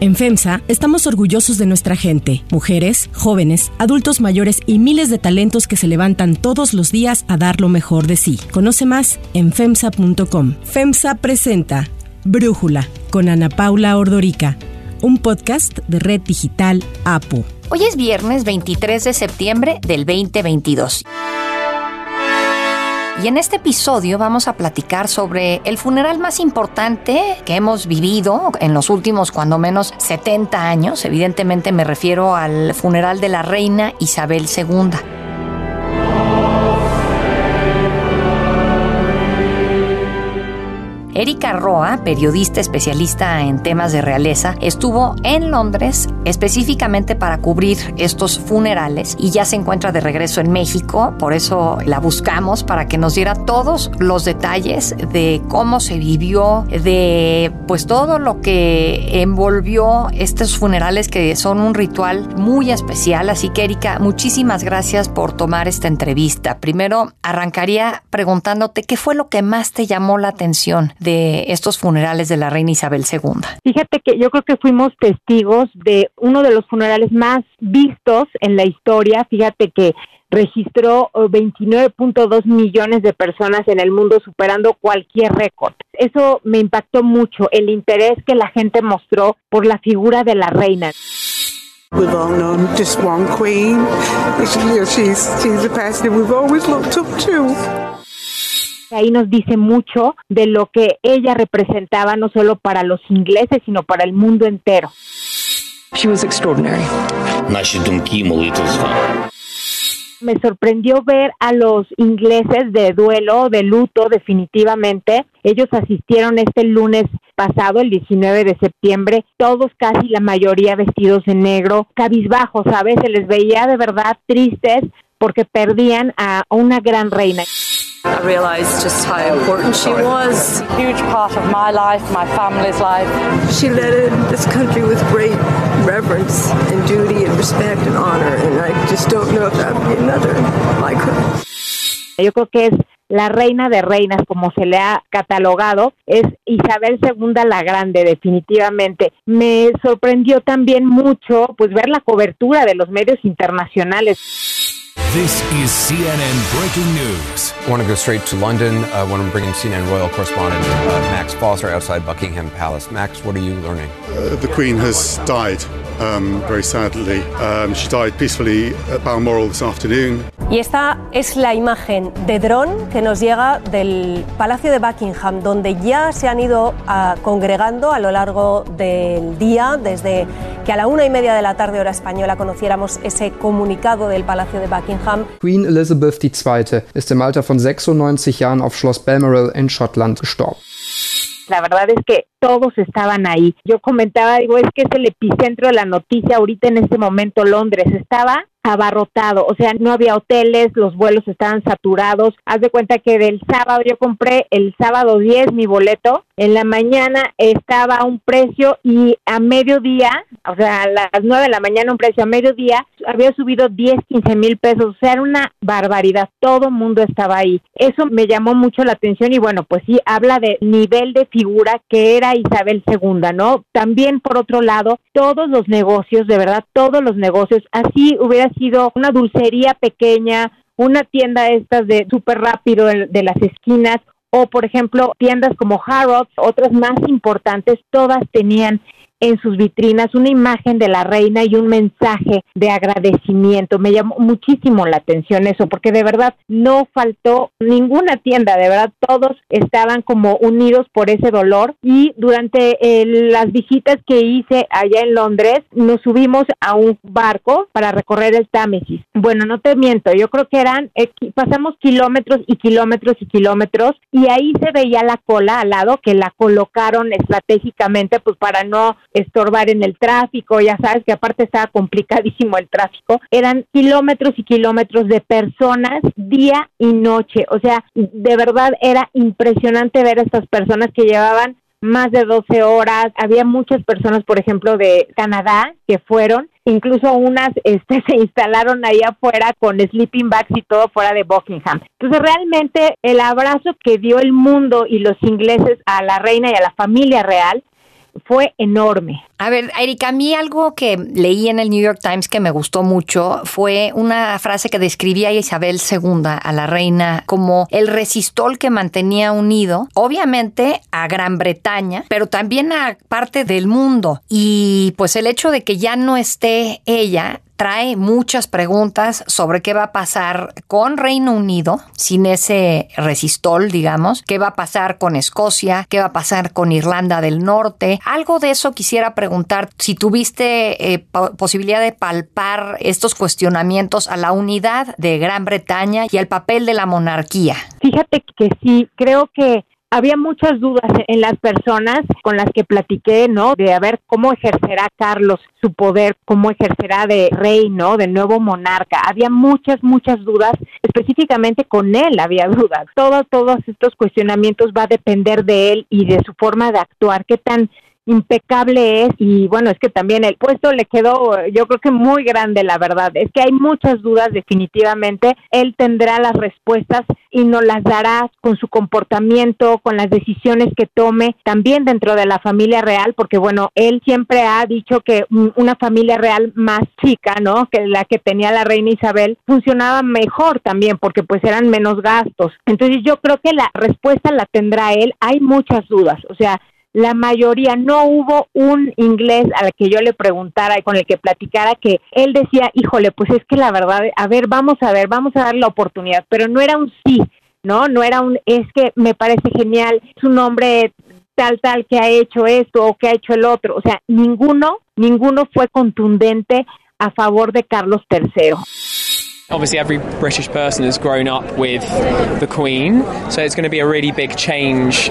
En FEMSA estamos orgullosos de nuestra gente, mujeres, jóvenes, adultos mayores y miles de talentos que se levantan todos los días a dar lo mejor de sí. Conoce más en FEMSA.com. FEMSA presenta Brújula con Ana Paula Ordorica, un podcast de Red Digital APO. Hoy es viernes 23 de septiembre del 2022. Y en este episodio vamos a platicar sobre el funeral más importante que hemos vivido en los últimos cuando menos 70 años. Evidentemente me refiero al funeral de la reina Isabel II. Erika Roa, periodista especialista en temas de realeza, estuvo en Londres específicamente para cubrir estos funerales y ya se encuentra de regreso en México, por eso la buscamos para que nos diera todos los detalles de cómo se vivió, de pues todo lo que envolvió estos funerales que son un ritual muy especial, así que Erika, muchísimas gracias por tomar esta entrevista. Primero arrancaría preguntándote qué fue lo que más te llamó la atención de estos funerales de la reina Isabel II? Fíjate que yo creo que fuimos testigos de uno de los funerales más vistos en la historia. Fíjate que registró 29.2 eh, millones de personas en el mundo, superando cualquier récord. Eso me impactó mucho, el interés que la gente mostró por la figura de la reina. We've all known just one queen. She's, she's the person we've always looked up to. Ahí nos dice mucho de lo que ella representaba no solo para los ingleses, sino para el mundo entero. She was extraordinary. Me sorprendió ver a los ingleses de duelo, de luto, definitivamente. Ellos asistieron este lunes pasado, el 19 de septiembre, todos casi la mayoría vestidos en negro, cabizbajos, ¿sabes? Se les veía de verdad tristes porque perdían a una gran reina. I realized just how important she was. A huge part of my life, my family's life. She led this country with great reverence and duty and respect and honor, and I just don't know if that would be another like her. Yo creo que es la reina de reinas, como se le ha catalogado, es Isabel II la Grande, definitivamente. Me sorprendió también mucho, pues, ver la cobertura de los medios internacionales. This is CNN Breaking News. I want to go straight to London. I want to bring in CNN Royal correspondent uh, Max Foster outside Buckingham Palace. Max, what are you learning? Uh, the Queen has died, um, very sadly. Um, she died peacefully at Balmoral this afternoon. Y esta es la imagen de dron que nos llega del Palacio de Buckingham, donde ya se han ido uh, congregando a lo largo del día, desde que a la una y media de la tarde hora española conociéramos ese comunicado del Palacio de Buckingham. Queen Elizabeth II ist im Alter von 96 Jahren auf Schloss Balmoral in Schottland gestorben. La verdad es que todos estaban ahí. Yo comentaba, digo, es que es el epicentro de la noticia ahorita en este momento Londres. Estaba abarrotado, o sea, no había hoteles, los vuelos estaban saturados. Haz de cuenta que del sábado, yo compré el sábado 10 mi boleto, en la mañana estaba a un precio y a mediodía, o sea, a las 9 de la mañana un precio, a mediodía había subido 10, 15 mil pesos, o sea, era una barbaridad, todo mundo estaba ahí. Eso me llamó mucho la atención y bueno, pues sí, habla de nivel de figura que era Isabel II, ¿no? También, por otro lado, todos los negocios, de verdad, todos los negocios, así hubiera sido una dulcería pequeña, una tienda estas de súper rápido de las esquinas, o por ejemplo tiendas como Harrods, otras más importantes, todas tenían en sus vitrinas una imagen de la reina y un mensaje de agradecimiento. Me llamó muchísimo la atención eso, porque de verdad no faltó ninguna tienda, de verdad todos estaban como unidos por ese dolor y durante las visitas que hice allá en Londres nos subimos a un barco para recorrer el Támesis. Bueno, no te miento, yo creo que eran, eh, pasamos kilómetros y kilómetros y kilómetros y ahí se veía la cola al lado que la colocaron estratégicamente pues para no estorbar en el tráfico, ya sabes que aparte estaba complicadísimo el tráfico, eran kilómetros y kilómetros de personas día y noche, o sea, de verdad era impresionante ver a estas personas que llevaban más de 12 horas, había muchas personas, por ejemplo, de Canadá que fueron, incluso unas este, se instalaron ahí afuera con sleeping bags y todo fuera de Buckingham. Entonces realmente el abrazo que dio el mundo y los ingleses a la reina y a la familia real fue enorme. A ver, Erika, a mí algo que leí en el New York Times que me gustó mucho fue una frase que describía a Isabel II, a la reina, como el resistol que mantenía unido, obviamente a Gran Bretaña, pero también a parte del mundo. Y pues el hecho de que ya no esté ella trae muchas preguntas sobre qué va a pasar con Reino Unido sin ese resistol, digamos, qué va a pasar con Escocia, qué va a pasar con Irlanda del Norte. Algo de eso quisiera preguntar si tuviste eh, posibilidad de palpar estos cuestionamientos a la unidad de Gran Bretaña y al papel de la monarquía. Fíjate que sí, creo que había muchas dudas en las personas con las que platiqué, ¿no? De a ver cómo ejercerá Carlos su poder, cómo ejercerá de rey, ¿no? De nuevo monarca. Había muchas, muchas dudas, específicamente con él había dudas. Todo, todos estos cuestionamientos va a depender de él y de su forma de actuar, qué tan impecable es y bueno, es que también el puesto le quedó yo creo que muy grande la verdad, es que hay muchas dudas definitivamente, él tendrá las respuestas y nos las dará con su comportamiento, con las decisiones que tome, también dentro de la familia real, porque bueno, él siempre ha dicho que una familia real más chica, ¿no? Que la que tenía la reina Isabel funcionaba mejor también porque pues eran menos gastos. Entonces yo creo que la respuesta la tendrá él, hay muchas dudas, o sea, la mayoría, no hubo un inglés al que yo le preguntara y con el que platicara que él decía, híjole, pues es que la verdad, a ver, vamos a ver, vamos a dar la oportunidad, pero no era un sí, ¿no? No era un, es que me parece genial, es un hombre tal, tal que ha hecho esto o que ha hecho el otro, o sea, ninguno, ninguno fue contundente a favor de Carlos III. Obviously, every British person has grown up with the Queen, so it's going to be a really big change.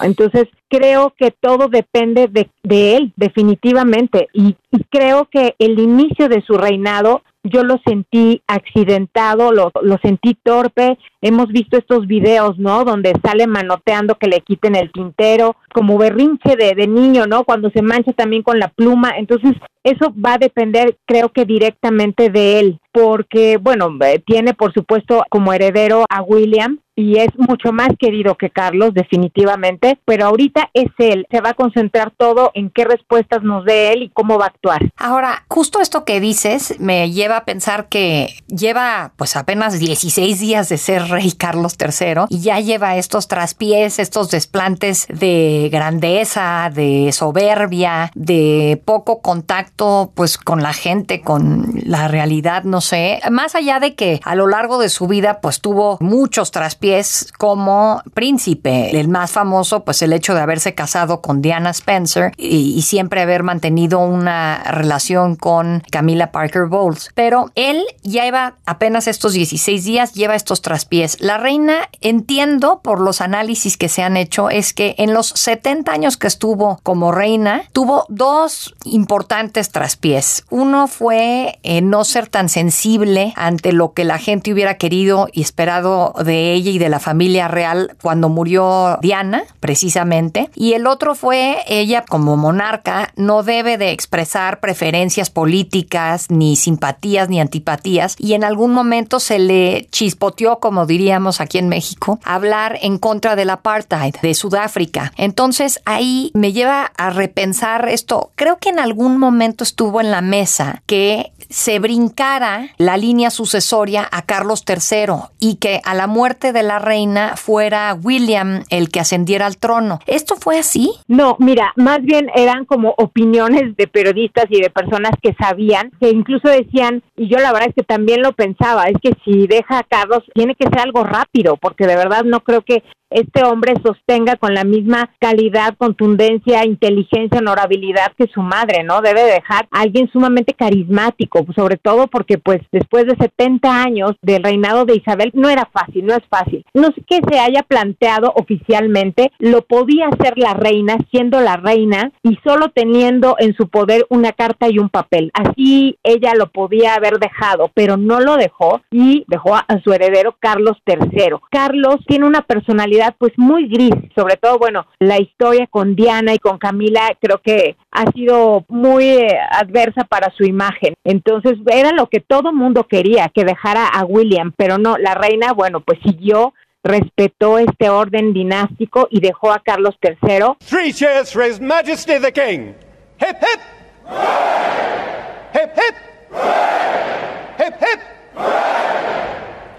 Entonces, creo que todo depende de, de él, definitivamente. Y, y, creo que el inicio de su reinado yo lo sentí accidentado, lo, lo sentí torpe. Hemos visto estos videos, ¿no? Donde sale manoteando que le quiten el tintero, como berrinche de, de niño, ¿no? Cuando se mancha también con la pluma. Entonces, eso va a depender, creo que directamente de él, porque, bueno, eh, tiene por supuesto como heredero a William, y es mucho más querido que Carlos, definitivamente, pero ahorita es él. Se va a concentrar todo en qué respuestas nos dé él y cómo va a actuar. Ahora, justo esto que dices me lleva a pensar que lleva pues apenas 16 días de ser rey Carlos III y ya lleva estos traspiés, estos desplantes de grandeza, de soberbia, de poco contacto pues con la gente, con la realidad, no sé. Más allá de que a lo largo de su vida pues tuvo muchos traspiés como príncipe. El más famoso, pues el hecho de haberse casado con Diana Spencer y, siempre haber mantenido una relación con Camila Parker Bowles. Pero él lleva apenas estos 16 días, lleva estos traspiés. La reina, entiendo por los análisis que se han hecho, es que en los 70 años que estuvo como reina, tuvo dos importantes traspiés. Uno fue eh, no ser tan sensible ante lo que la gente hubiera querido y esperado de ella y de la familia real cuando murió Diana, precisamente. Y el otro fue ella como monarca no debe de expresar preferencias políticas, ni simpatías, ni antipatías. Y en algún momento se le chispoteó, como diríamos aquí en México, hablar en contra del apartheid de Sudáfrica. Entonces ahí me lleva a repensar esto. Creo que en algún momento estuvo en la mesa que se brincara la línea sucesoria a Carlos III y que a la muerte de la reina fuera William el que ascendiera al trono. ¿Esto fue así? No, mira, más bien eran como opiniones de periodistas y de personas que sabían, que incluso decían, y yo la verdad es que también lo pensaba, es que si deja a Carlos tiene que ser algo rápido, porque de verdad no creo que este hombre sostenga con la misma calidad, contundencia, inteligencia, honorabilidad que su madre, ¿no? Debe dejar a alguien sumamente carismático, sobre todo porque pues después de 70 años del reinado de Isabel no era fácil, no es fácil. No sé qué se haya planteado oficialmente, lo podía hacer la reina siendo la reina y solo teniendo en su poder una carta y un papel. Así ella lo podía haber dejado, pero no lo dejó y dejó a su heredero Carlos III. Carlos tiene una personalidad pues muy gris, sobre todo, bueno, la historia con Diana y con Camila creo que ha sido muy eh, adversa para su imagen. Entonces era lo que todo mundo quería, que dejara a William, pero no, la reina, bueno, pues siguió respetó este orden dinástico y dejó a Carlos III. Three cheers for His Majesty the King. Hip hip! Hip hip! Hip hip!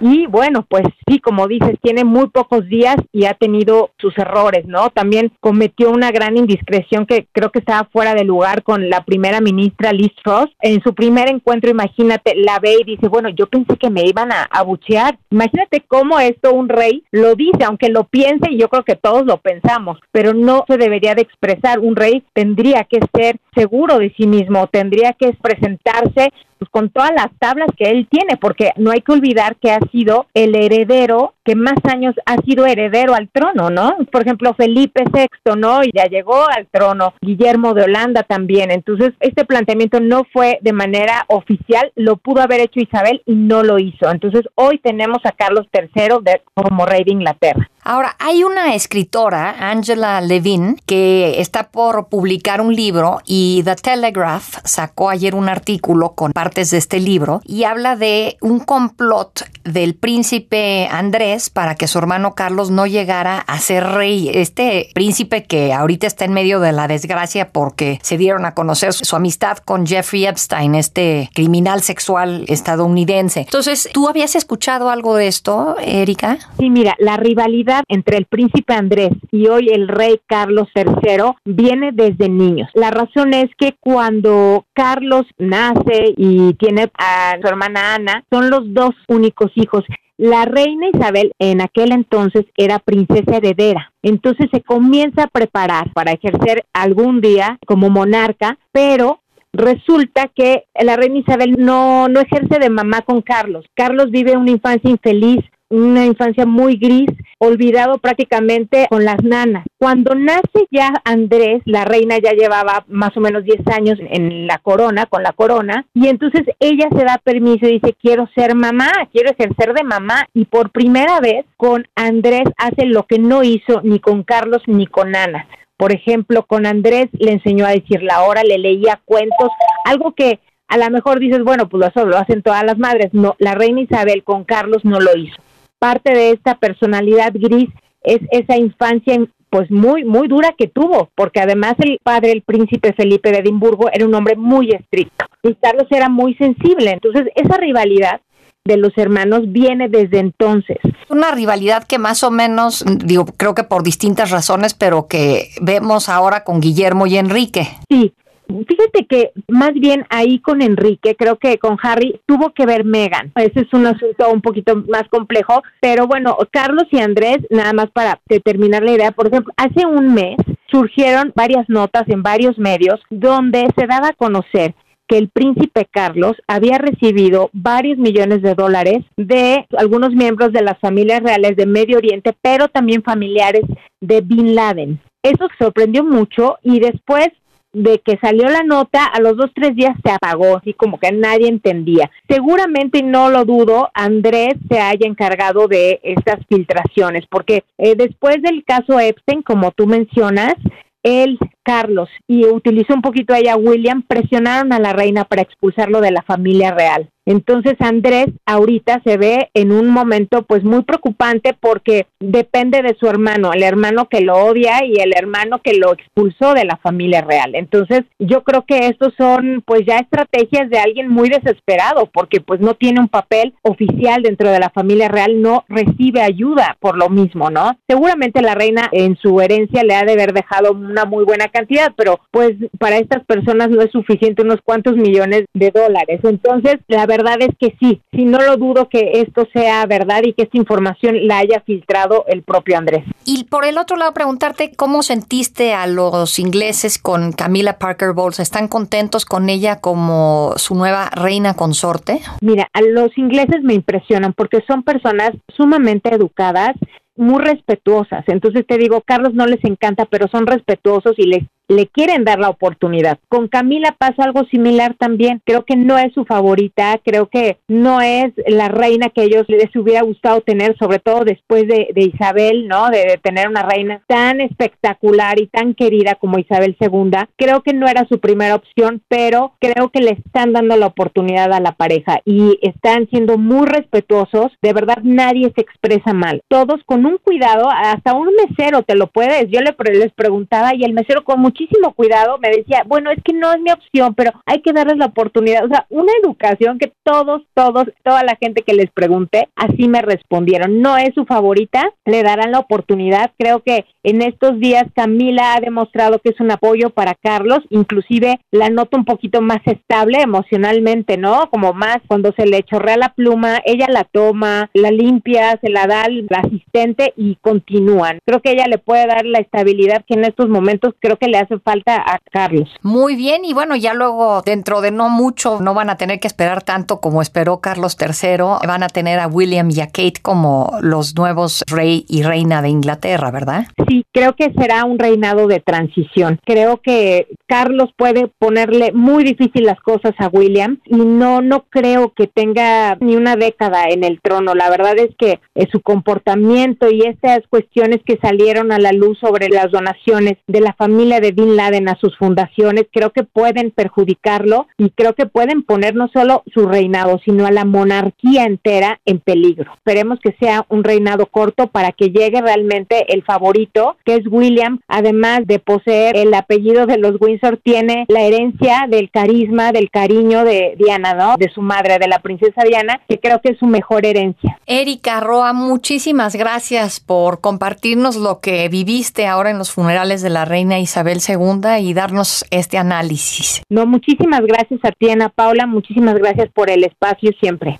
Y bueno, pues sí, como dices, tiene muy pocos días y ha tenido sus errores, ¿no? También cometió una gran indiscreción que creo que estaba fuera de lugar con la primera ministra Liz Truss. En su primer encuentro, imagínate, la ve y dice, bueno, yo pensé que me iban a abuchear. Imagínate cómo esto un rey lo dice, aunque lo piense y yo creo que todos lo pensamos, pero no se debería de expresar. Un rey tendría que ser seguro de sí mismo, tendría que presentarse pues, con todas las tablas que él tiene, porque no hay que olvidar que ha sido el heredero que más años ha sido heredero al trono, ¿no? Por ejemplo, Felipe VI, ¿no? Y ya llegó al trono, Guillermo de Holanda también. Entonces, este planteamiento no fue de manera oficial, lo pudo haber hecho Isabel y no lo hizo. Entonces, hoy tenemos a Carlos III de, como rey de Inglaterra. Ahora, hay una escritora, Angela Levin, que está por publicar un libro y The Telegraph sacó ayer un artículo con partes de este libro y habla de un complot del príncipe Andrés para que su hermano Carlos no llegara a ser rey. Este príncipe que ahorita está en medio de la desgracia porque se dieron a conocer su amistad con Jeffrey Epstein, este criminal sexual estadounidense. Entonces, ¿tú habías escuchado algo de esto, Erika? Sí, mira, la rivalidad entre el príncipe Andrés y hoy el rey Carlos III viene desde niños. La razón es que cuando Carlos nace y tiene a su hermana Ana, son los dos únicos hijos. La reina Isabel en aquel entonces era princesa heredera, entonces se comienza a preparar para ejercer algún día como monarca, pero resulta que la reina Isabel no, no ejerce de mamá con Carlos. Carlos vive una infancia infeliz, una infancia muy gris, olvidado prácticamente con las nanas. Cuando nace ya Andrés, la reina ya llevaba más o menos 10 años en la corona, con la corona, y entonces ella se da permiso y dice, quiero ser mamá, quiero ejercer de mamá, y por primera vez con Andrés hace lo que no hizo ni con Carlos ni con Ana. Por ejemplo, con Andrés le enseñó a decir la hora, le leía cuentos, algo que a lo mejor dices, bueno, pues lo hacen todas las madres. No, la reina Isabel con Carlos no lo hizo parte de esta personalidad gris es esa infancia pues muy muy dura que tuvo, porque además el padre, el príncipe Felipe de Edimburgo, era un hombre muy estricto y Carlos era muy sensible. Entonces, esa rivalidad de los hermanos viene desde entonces. Una rivalidad que más o menos, digo, creo que por distintas razones, pero que vemos ahora con Guillermo y Enrique. Sí, Fíjate que más bien ahí con Enrique, creo que con Harry tuvo que ver Megan. Ese es un asunto un poquito más complejo, pero bueno, Carlos y Andrés, nada más para terminar la idea, por ejemplo, hace un mes surgieron varias notas en varios medios donde se daba a conocer que el príncipe Carlos había recibido varios millones de dólares de algunos miembros de las familias reales de Medio Oriente, pero también familiares de Bin Laden. Eso sorprendió mucho y después de que salió la nota, a los dos, tres días se apagó, así como que nadie entendía. Seguramente, y no lo dudo, Andrés se haya encargado de estas filtraciones, porque eh, después del caso Epstein, como tú mencionas, él, Carlos, y utilizó un poquito a ella William, presionaron a la reina para expulsarlo de la familia real. Entonces Andrés ahorita se ve en un momento pues muy preocupante porque depende de su hermano, el hermano que lo odia y el hermano que lo expulsó de la familia real. Entonces yo creo que estos son pues ya estrategias de alguien muy desesperado porque pues no tiene un papel oficial dentro de la familia real, no recibe ayuda por lo mismo, ¿no? Seguramente la reina en su herencia le ha de haber dejado una muy buena cantidad, pero pues para estas personas no es suficiente unos cuantos millones de dólares. Entonces la verdad es que sí, si no lo dudo que esto sea verdad y que esta información la haya filtrado el propio Andrés. Y por el otro lado, preguntarte cómo sentiste a los ingleses con Camila Parker Bowles. ¿Están contentos con ella como su nueva reina consorte? Mira, a los ingleses me impresionan porque son personas sumamente educadas muy respetuosas. Entonces te digo, Carlos no les encanta, pero son respetuosos y les le quieren dar la oportunidad. Con Camila pasa algo similar también. Creo que no es su favorita, creo que no es la reina que ellos les hubiera gustado tener, sobre todo después de, Isabel, ¿no? De, tener una reina tan espectacular y tan querida como Isabel II. Creo que no era su primera opción, pero creo que le están dando la oportunidad a la pareja y están siendo muy respetuosos. De verdad, nadie se expresa mal. Todos con un cuidado, hasta un mesero te lo puedes. Yo le, les preguntaba y el mesero con mucho muchísimo cuidado me decía, bueno, es que no es mi opción, pero hay que darles la oportunidad. O sea, una educación que todos, todos, toda la gente que les pregunté, así me respondieron. No es su favorita, le darán la oportunidad. Creo que en estos días Camila ha demostrado que es un apoyo para Carlos, inclusive la noto un poquito más estable emocionalmente, ¿no? Como más cuando se le chorrea la pluma, ella la toma, la limpia, se la da al asistente y continúan. Creo que ella le puede dar la estabilidad que en estos momentos creo que le hace falta a Carlos. Muy bien, y bueno, ya luego dentro de no mucho no van a tener que esperar tanto como esperó Carlos III, van a tener a William y a Kate como los nuevos rey y reina de Inglaterra, ¿verdad? Sí, creo que será un reinado de transición. Creo que Carlos puede ponerle muy difícil las cosas a William y no no creo que tenga ni una década en el trono. La verdad es que su comportamiento y estas cuestiones que salieron a la luz sobre las donaciones de la familia de Bin Laden a sus fundaciones, creo que pueden perjudicarlo y creo que pueden poner no solo su reinado, sino a la monarquía entera en peligro. Esperemos que sea un reinado corto para que llegue realmente el favorito, que es William, además de poseer el apellido de los Windsor, tiene la herencia del carisma, del cariño de Diana, ¿no? De su madre, de la princesa Diana, que creo que es su mejor herencia. Erika Roa, muchísimas gracias por compartirnos lo que viviste ahora en los funerales de la reina Isabel II y darnos este análisis. No, muchísimas gracias a ti, Ana Paula, muchísimas gracias por el espacio siempre.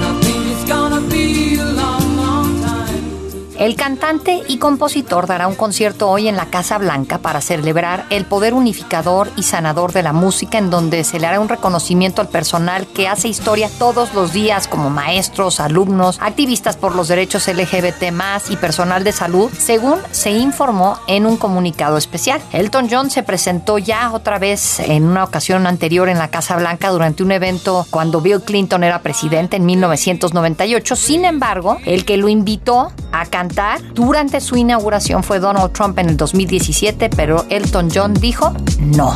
El cantante y compositor dará un concierto hoy en la Casa Blanca para celebrar el poder unificador y sanador de la música, en donde se le hará un reconocimiento al personal que hace historia todos los días, como maestros, alumnos, activistas por los derechos LGBT y personal de salud, según se informó en un comunicado especial. Elton John se presentó ya otra vez en una ocasión anterior en la Casa Blanca durante un evento cuando Bill Clinton era presidente en 1998. Sin embargo, el que lo invitó a cantar durante su inauguración fue Donald Trump en el 2017, pero Elton John dijo no.